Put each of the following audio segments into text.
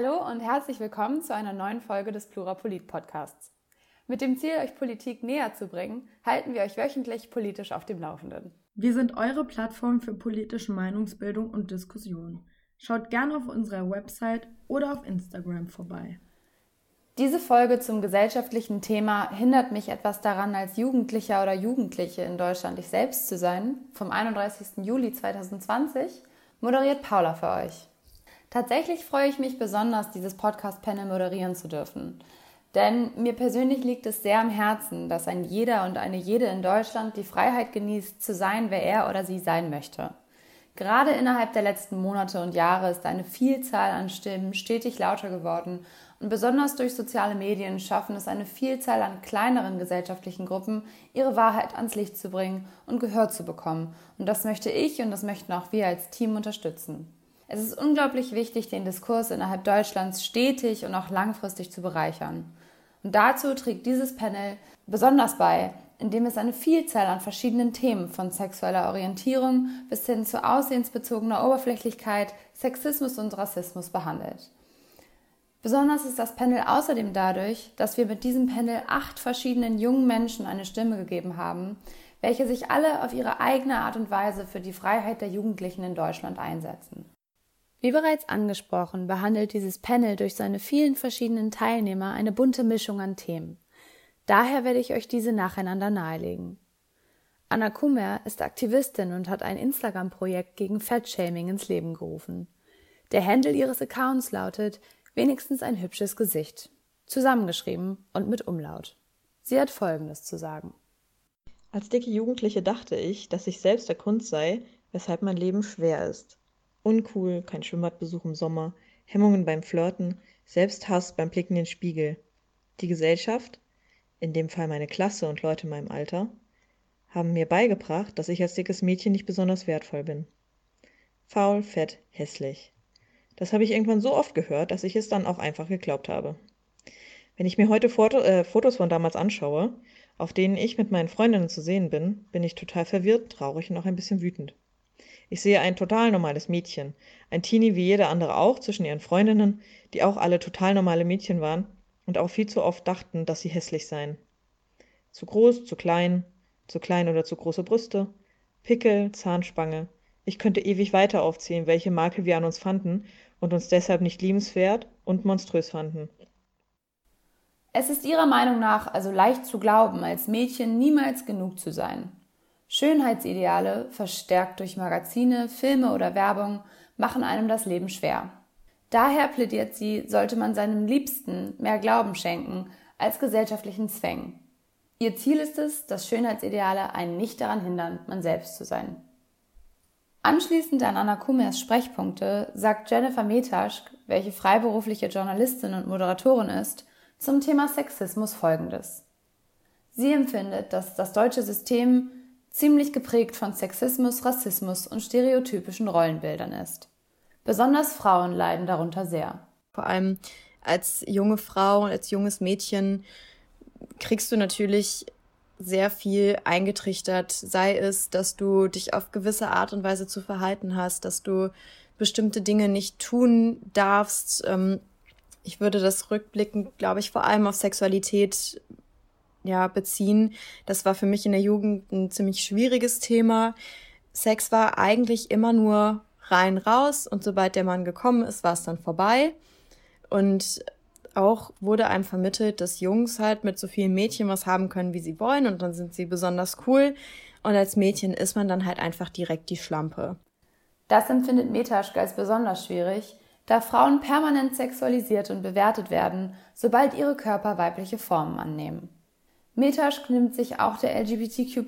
Hallo und herzlich willkommen zu einer neuen Folge des Plurapolit Podcasts. Mit dem Ziel, euch Politik näher zu bringen, halten wir euch wöchentlich politisch auf dem Laufenden. Wir sind eure Plattform für politische Meinungsbildung und Diskussion. Schaut gerne auf unserer Website oder auf Instagram vorbei. Diese Folge zum gesellschaftlichen Thema hindert mich etwas daran, als Jugendlicher oder Jugendliche in Deutschland ich selbst zu sein, vom 31. Juli 2020, moderiert Paula für euch. Tatsächlich freue ich mich besonders, dieses Podcast-Panel moderieren zu dürfen. Denn mir persönlich liegt es sehr am Herzen, dass ein jeder und eine jede in Deutschland die Freiheit genießt, zu sein, wer er oder sie sein möchte. Gerade innerhalb der letzten Monate und Jahre ist eine Vielzahl an Stimmen stetig lauter geworden und besonders durch soziale Medien schaffen es eine Vielzahl an kleineren gesellschaftlichen Gruppen, ihre Wahrheit ans Licht zu bringen und Gehör zu bekommen. Und das möchte ich und das möchten auch wir als Team unterstützen. Es ist unglaublich wichtig, den Diskurs innerhalb Deutschlands stetig und auch langfristig zu bereichern. Und dazu trägt dieses Panel besonders bei, indem es eine Vielzahl an verschiedenen Themen von sexueller Orientierung bis hin zu aussehensbezogener Oberflächlichkeit, Sexismus und Rassismus behandelt. Besonders ist das Panel außerdem dadurch, dass wir mit diesem Panel acht verschiedenen jungen Menschen eine Stimme gegeben haben, welche sich alle auf ihre eigene Art und Weise für die Freiheit der Jugendlichen in Deutschland einsetzen. Wie bereits angesprochen, behandelt dieses Panel durch seine vielen verschiedenen Teilnehmer eine bunte Mischung an Themen. Daher werde ich euch diese nacheinander nahelegen. Anna Kummer ist Aktivistin und hat ein Instagram-Projekt gegen Fettshaming ins Leben gerufen. Der Handle ihres Accounts lautet wenigstens ein hübsches Gesicht, zusammengeschrieben und mit Umlaut. Sie hat Folgendes zu sagen. Als dicke Jugendliche dachte ich, dass ich selbst der Kunst sei, weshalb mein Leben schwer ist. Uncool, kein Schwimmbadbesuch im Sommer, Hemmungen beim Flirten, Selbsthass beim Blicken in den Spiegel. Die Gesellschaft, in dem Fall meine Klasse und Leute in meinem Alter, haben mir beigebracht, dass ich als dickes Mädchen nicht besonders wertvoll bin. Faul, fett, hässlich. Das habe ich irgendwann so oft gehört, dass ich es dann auch einfach geglaubt habe. Wenn ich mir heute Foto, äh, Fotos von damals anschaue, auf denen ich mit meinen Freundinnen zu sehen bin, bin ich total verwirrt, traurig und auch ein bisschen wütend. Ich sehe ein total normales Mädchen, ein Teenie wie jeder andere auch zwischen ihren Freundinnen, die auch alle total normale Mädchen waren und auch viel zu oft dachten, dass sie hässlich seien. Zu groß, zu klein, zu klein oder zu große Brüste, Pickel, Zahnspange. Ich könnte ewig weiter aufzählen, welche Makel wir an uns fanden und uns deshalb nicht liebenswert und monströs fanden. Es ist ihrer Meinung nach also leicht zu glauben, als Mädchen niemals genug zu sein. Schönheitsideale, verstärkt durch Magazine, Filme oder Werbung, machen einem das Leben schwer. Daher plädiert sie, sollte man seinem Liebsten mehr Glauben schenken als gesellschaftlichen Zwängen. Ihr Ziel ist es, dass Schönheitsideale einen nicht daran hindern, man selbst zu sein. Anschließend an Anna Kumers Sprechpunkte sagt Jennifer Metaschk, welche freiberufliche Journalistin und Moderatorin ist, zum Thema Sexismus Folgendes. Sie empfindet, dass das deutsche System ziemlich geprägt von Sexismus, Rassismus und stereotypischen Rollenbildern ist. Besonders Frauen leiden darunter sehr. Vor allem als junge Frau, als junges Mädchen kriegst du natürlich sehr viel eingetrichtert, sei es, dass du dich auf gewisse Art und Weise zu verhalten hast, dass du bestimmte Dinge nicht tun darfst. Ähm, ich würde das rückblickend, glaube ich, vor allem auf Sexualität ja, beziehen. Das war für mich in der Jugend ein ziemlich schwieriges Thema. Sex war eigentlich immer nur rein raus und sobald der Mann gekommen ist, war es dann vorbei. Und auch wurde einem vermittelt, dass Jungs halt mit so vielen Mädchen was haben können, wie sie wollen und dann sind sie besonders cool. Und als Mädchen ist man dann halt einfach direkt die Schlampe. Das empfindet Metaschke als besonders schwierig, da Frauen permanent sexualisiert und bewertet werden, sobald ihre Körper weibliche Formen annehmen. Metaschk nimmt sich auch der LGBTQ+,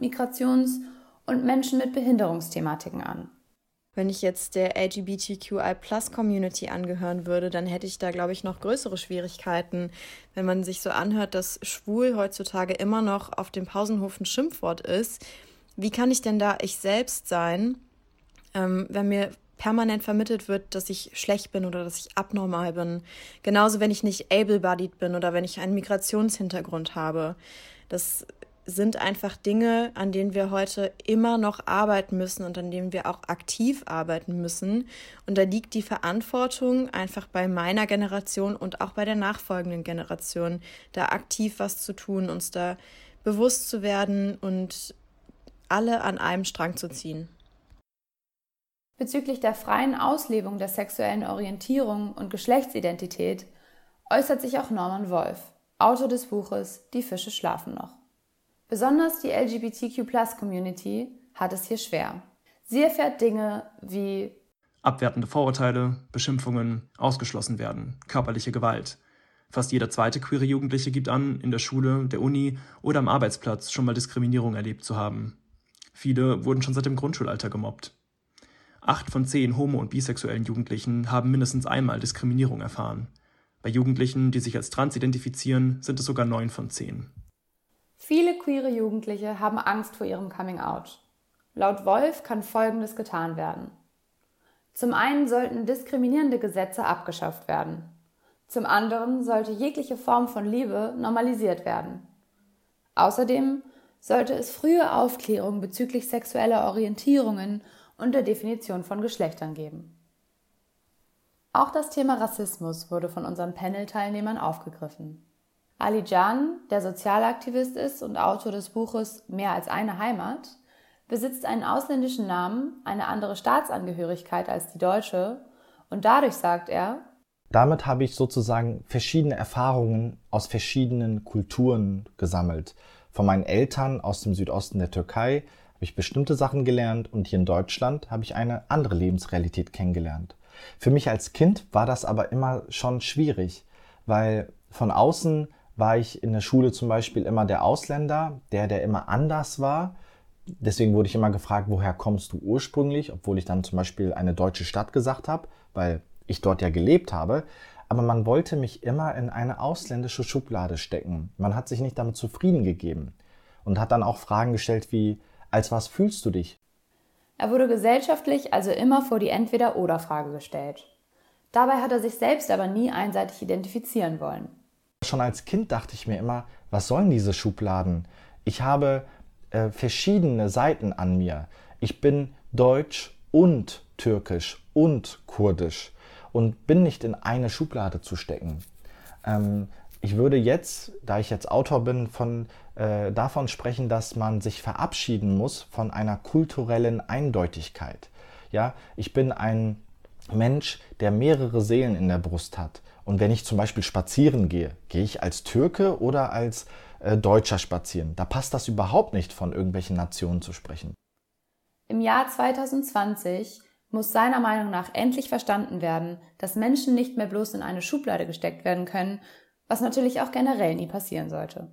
Migrations- und Menschen mit Behinderungsthematiken an. Wenn ich jetzt der LGBTQI-Plus-Community angehören würde, dann hätte ich da, glaube ich, noch größere Schwierigkeiten, wenn man sich so anhört, dass schwul heutzutage immer noch auf dem Pausenhof ein Schimpfwort ist. Wie kann ich denn da ich selbst sein, ähm, wenn mir permanent vermittelt wird, dass ich schlecht bin oder dass ich abnormal bin? Genauso, wenn ich nicht able-bodied bin oder wenn ich einen Migrationshintergrund habe. Das sind einfach Dinge, an denen wir heute immer noch arbeiten müssen und an denen wir auch aktiv arbeiten müssen. Und da liegt die Verantwortung einfach bei meiner Generation und auch bei der nachfolgenden Generation, da aktiv was zu tun, uns da bewusst zu werden und alle an einem Strang zu ziehen. Bezüglich der freien Auslebung der sexuellen Orientierung und Geschlechtsidentität äußert sich auch Norman Wolf, Autor des Buches Die Fische schlafen noch. Besonders die LGBTQ-Plus-Community hat es hier schwer. Sie erfährt Dinge wie abwertende Vorurteile, Beschimpfungen, ausgeschlossen werden, körperliche Gewalt. Fast jeder zweite queere Jugendliche gibt an, in der Schule, der Uni oder am Arbeitsplatz schon mal Diskriminierung erlebt zu haben. Viele wurden schon seit dem Grundschulalter gemobbt. Acht von zehn homo- und bisexuellen Jugendlichen haben mindestens einmal Diskriminierung erfahren. Bei Jugendlichen, die sich als trans identifizieren, sind es sogar neun von zehn. Viele queere Jugendliche haben Angst vor ihrem Coming-out. Laut Wolf kann Folgendes getan werden. Zum einen sollten diskriminierende Gesetze abgeschafft werden. Zum anderen sollte jegliche Form von Liebe normalisiert werden. Außerdem sollte es frühe Aufklärung bezüglich sexueller Orientierungen und der Definition von Geschlechtern geben. Auch das Thema Rassismus wurde von unseren Panel-Teilnehmern aufgegriffen. Ali Can, der Sozialaktivist ist und Autor des Buches Mehr als eine Heimat, besitzt einen ausländischen Namen, eine andere Staatsangehörigkeit als die deutsche und dadurch sagt er, damit habe ich sozusagen verschiedene Erfahrungen aus verschiedenen Kulturen gesammelt. Von meinen Eltern aus dem Südosten der Türkei habe ich bestimmte Sachen gelernt und hier in Deutschland habe ich eine andere Lebensrealität kennengelernt. Für mich als Kind war das aber immer schon schwierig, weil von außen war ich in der Schule zum Beispiel immer der Ausländer, der, der immer anders war. Deswegen wurde ich immer gefragt, woher kommst du ursprünglich, obwohl ich dann zum Beispiel eine deutsche Stadt gesagt habe, weil ich dort ja gelebt habe. Aber man wollte mich immer in eine ausländische Schublade stecken. Man hat sich nicht damit zufrieden gegeben und hat dann auch Fragen gestellt wie, als was fühlst du dich? Er wurde gesellschaftlich also immer vor die Entweder-Oder-Frage gestellt. Dabei hat er sich selbst aber nie einseitig identifizieren wollen. Schon als Kind dachte ich mir immer, was sollen diese Schubladen? Ich habe äh, verschiedene Seiten an mir. Ich bin deutsch und türkisch und kurdisch und bin nicht in eine Schublade zu stecken. Ähm, ich würde jetzt, da ich jetzt Autor bin, von, äh, davon sprechen, dass man sich verabschieden muss von einer kulturellen Eindeutigkeit. Ja, ich bin ein Mensch, der mehrere Seelen in der Brust hat. Und wenn ich zum Beispiel spazieren gehe, gehe ich als Türke oder als äh, Deutscher spazieren. Da passt das überhaupt nicht, von irgendwelchen Nationen zu sprechen. Im Jahr 2020 muss seiner Meinung nach endlich verstanden werden, dass Menschen nicht mehr bloß in eine Schublade gesteckt werden können, was natürlich auch generell nie passieren sollte.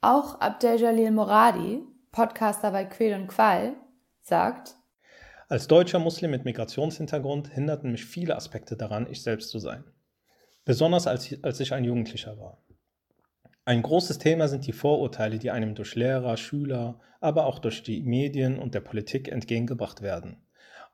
Auch Abdel Jalil Moradi, Podcaster bei Quell und Qual, sagt, als deutscher Muslim mit Migrationshintergrund hinderten mich viele Aspekte daran, ich selbst zu sein. Besonders als, als ich ein Jugendlicher war. Ein großes Thema sind die Vorurteile, die einem durch Lehrer, Schüler, aber auch durch die Medien und der Politik entgegengebracht werden.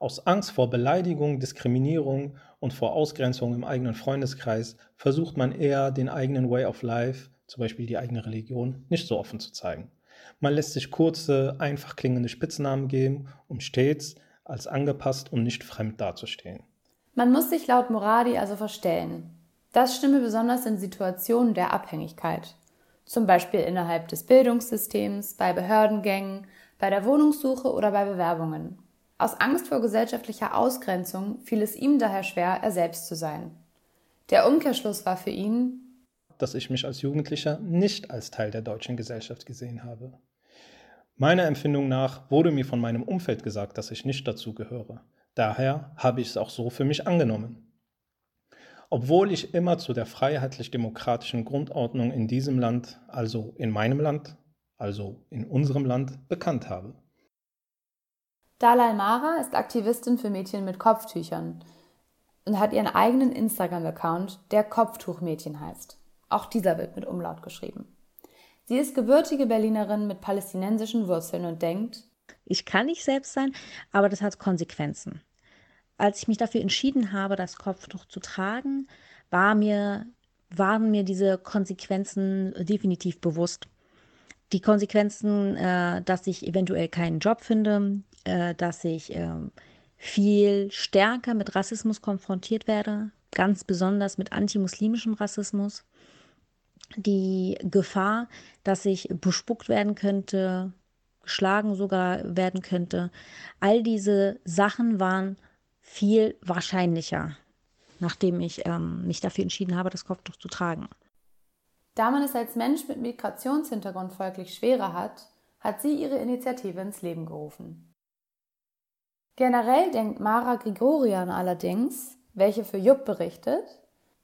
Aus Angst vor Beleidigung, Diskriminierung und vor Ausgrenzung im eigenen Freundeskreis versucht man eher, den eigenen Way of Life, zum Beispiel die eigene Religion, nicht so offen zu zeigen. Man lässt sich kurze, einfach klingende Spitznamen geben, um stets als angepasst und nicht fremd dazustehen. Man muss sich laut Moradi also verstellen. Das stimme besonders in Situationen der Abhängigkeit, zum Beispiel innerhalb des Bildungssystems, bei Behördengängen, bei der Wohnungssuche oder bei Bewerbungen. Aus Angst vor gesellschaftlicher Ausgrenzung fiel es ihm daher schwer, er selbst zu sein. Der Umkehrschluss war für ihn, dass ich mich als Jugendlicher nicht als Teil der deutschen Gesellschaft gesehen habe. Meiner Empfindung nach wurde mir von meinem Umfeld gesagt, dass ich nicht dazu gehöre. Daher habe ich es auch so für mich angenommen. Obwohl ich immer zu der freiheitlich-demokratischen Grundordnung in diesem Land, also in meinem Land, also in unserem Land, bekannt habe. Dalai Mara ist Aktivistin für Mädchen mit Kopftüchern und hat ihren eigenen Instagram-Account, der Kopftuchmädchen heißt. Auch dieser wird mit Umlaut geschrieben. Sie ist gebürtige Berlinerin mit palästinensischen Wurzeln und denkt, ich kann nicht selbst sein, aber das hat Konsequenzen. Als ich mich dafür entschieden habe, das Kopftuch zu tragen, war mir, waren mir diese Konsequenzen definitiv bewusst. Die Konsequenzen, äh, dass ich eventuell keinen Job finde, äh, dass ich äh, viel stärker mit Rassismus konfrontiert werde, ganz besonders mit antimuslimischem Rassismus. Die Gefahr, dass ich bespuckt werden könnte, geschlagen sogar werden könnte. All diese Sachen waren viel wahrscheinlicher, nachdem ich ähm, mich dafür entschieden habe, das Kopftuch zu tragen. Da man es als Mensch mit Migrationshintergrund folglich schwerer hat, hat sie ihre Initiative ins Leben gerufen. Generell denkt Mara Grigorian allerdings, welche für Jupp berichtet,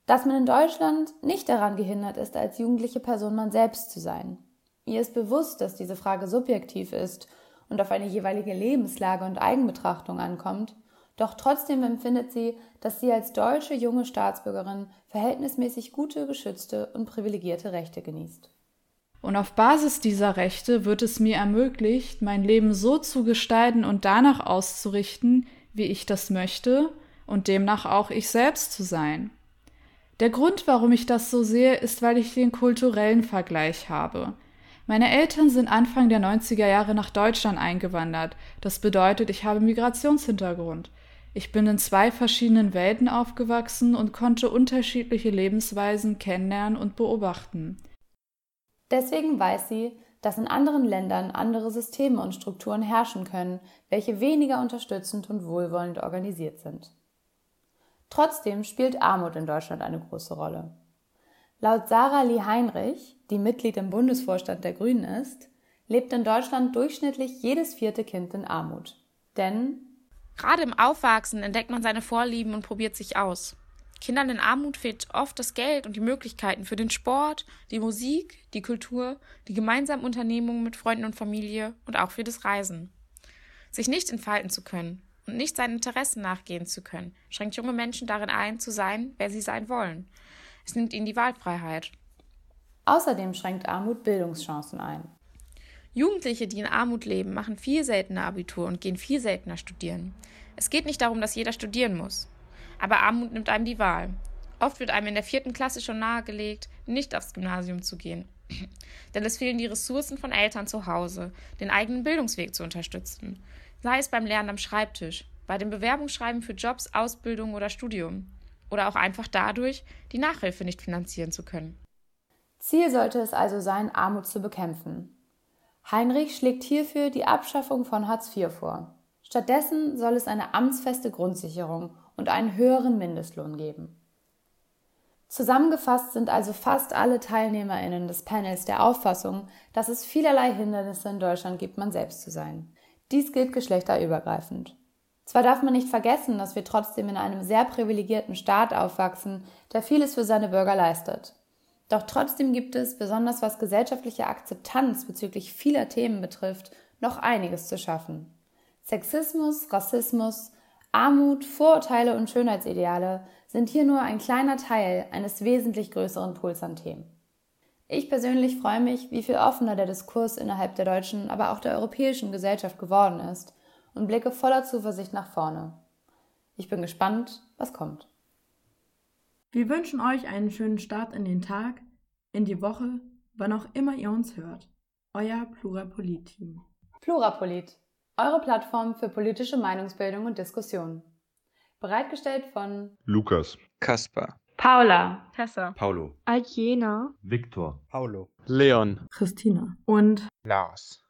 dass man in Deutschland nicht daran gehindert ist, als jugendliche Person man selbst zu sein. Ihr ist bewusst, dass diese Frage subjektiv ist und auf eine jeweilige Lebenslage und Eigenbetrachtung ankommt, doch trotzdem empfindet sie, dass sie als deutsche junge Staatsbürgerin verhältnismäßig gute, geschützte und privilegierte Rechte genießt. Und auf Basis dieser Rechte wird es mir ermöglicht, mein Leben so zu gestalten und danach auszurichten, wie ich das möchte und demnach auch ich selbst zu sein. Der Grund, warum ich das so sehe, ist, weil ich den kulturellen Vergleich habe. Meine Eltern sind Anfang der 90er Jahre nach Deutschland eingewandert. Das bedeutet, ich habe Migrationshintergrund. Ich bin in zwei verschiedenen Welten aufgewachsen und konnte unterschiedliche Lebensweisen kennenlernen und beobachten. Deswegen weiß sie, dass in anderen Ländern andere Systeme und Strukturen herrschen können, welche weniger unterstützend und wohlwollend organisiert sind. Trotzdem spielt Armut in Deutschland eine große Rolle. Laut Sarah Lee Heinrich, die Mitglied im Bundesvorstand der Grünen ist, lebt in Deutschland durchschnittlich jedes vierte Kind in Armut. Denn Gerade im Aufwachsen entdeckt man seine Vorlieben und probiert sich aus. Kindern in Armut fehlt oft das Geld und die Möglichkeiten für den Sport, die Musik, die Kultur, die gemeinsamen Unternehmungen mit Freunden und Familie und auch für das Reisen. Sich nicht entfalten zu können und nicht seinen Interessen nachgehen zu können, schränkt junge Menschen darin ein, zu sein, wer sie sein wollen. Es nimmt ihnen die Wahlfreiheit. Außerdem schränkt Armut Bildungschancen ein. Jugendliche, die in Armut leben, machen viel seltener Abitur und gehen viel seltener studieren. Es geht nicht darum, dass jeder studieren muss. Aber Armut nimmt einem die Wahl. Oft wird einem in der vierten Klasse schon nahegelegt, nicht aufs Gymnasium zu gehen. Denn es fehlen die Ressourcen von Eltern zu Hause, den eigenen Bildungsweg zu unterstützen. Sei es beim Lernen am Schreibtisch, bei dem Bewerbungsschreiben für Jobs, Ausbildung oder Studium. Oder auch einfach dadurch, die Nachhilfe nicht finanzieren zu können. Ziel sollte es also sein, Armut zu bekämpfen. Heinrich schlägt hierfür die Abschaffung von Hartz IV vor. Stattdessen soll es eine amtsfeste Grundsicherung und einen höheren Mindestlohn geben. Zusammengefasst sind also fast alle Teilnehmerinnen des Panels der Auffassung, dass es vielerlei Hindernisse in Deutschland gibt, man selbst zu sein. Dies gilt geschlechterübergreifend. Zwar darf man nicht vergessen, dass wir trotzdem in einem sehr privilegierten Staat aufwachsen, der vieles für seine Bürger leistet. Doch trotzdem gibt es, besonders was gesellschaftliche Akzeptanz bezüglich vieler Themen betrifft, noch einiges zu schaffen. Sexismus, Rassismus, Armut, Vorurteile und Schönheitsideale sind hier nur ein kleiner Teil eines wesentlich größeren Pools an Themen. Ich persönlich freue mich, wie viel offener der Diskurs innerhalb der deutschen, aber auch der europäischen Gesellschaft geworden ist und blicke voller Zuversicht nach vorne. Ich bin gespannt, was kommt. Wir wünschen euch einen schönen Start in den Tag, in die Woche, wann auch immer ihr uns hört. Euer Plurapolit-Team. Plurapolit, eure Plattform für politische Meinungsbildung und Diskussion. Bereitgestellt von Lukas, Kaspar, Paula, Tessa, Paulo, Aljena, Viktor, Paulo, Leon, Christina. Und Lars.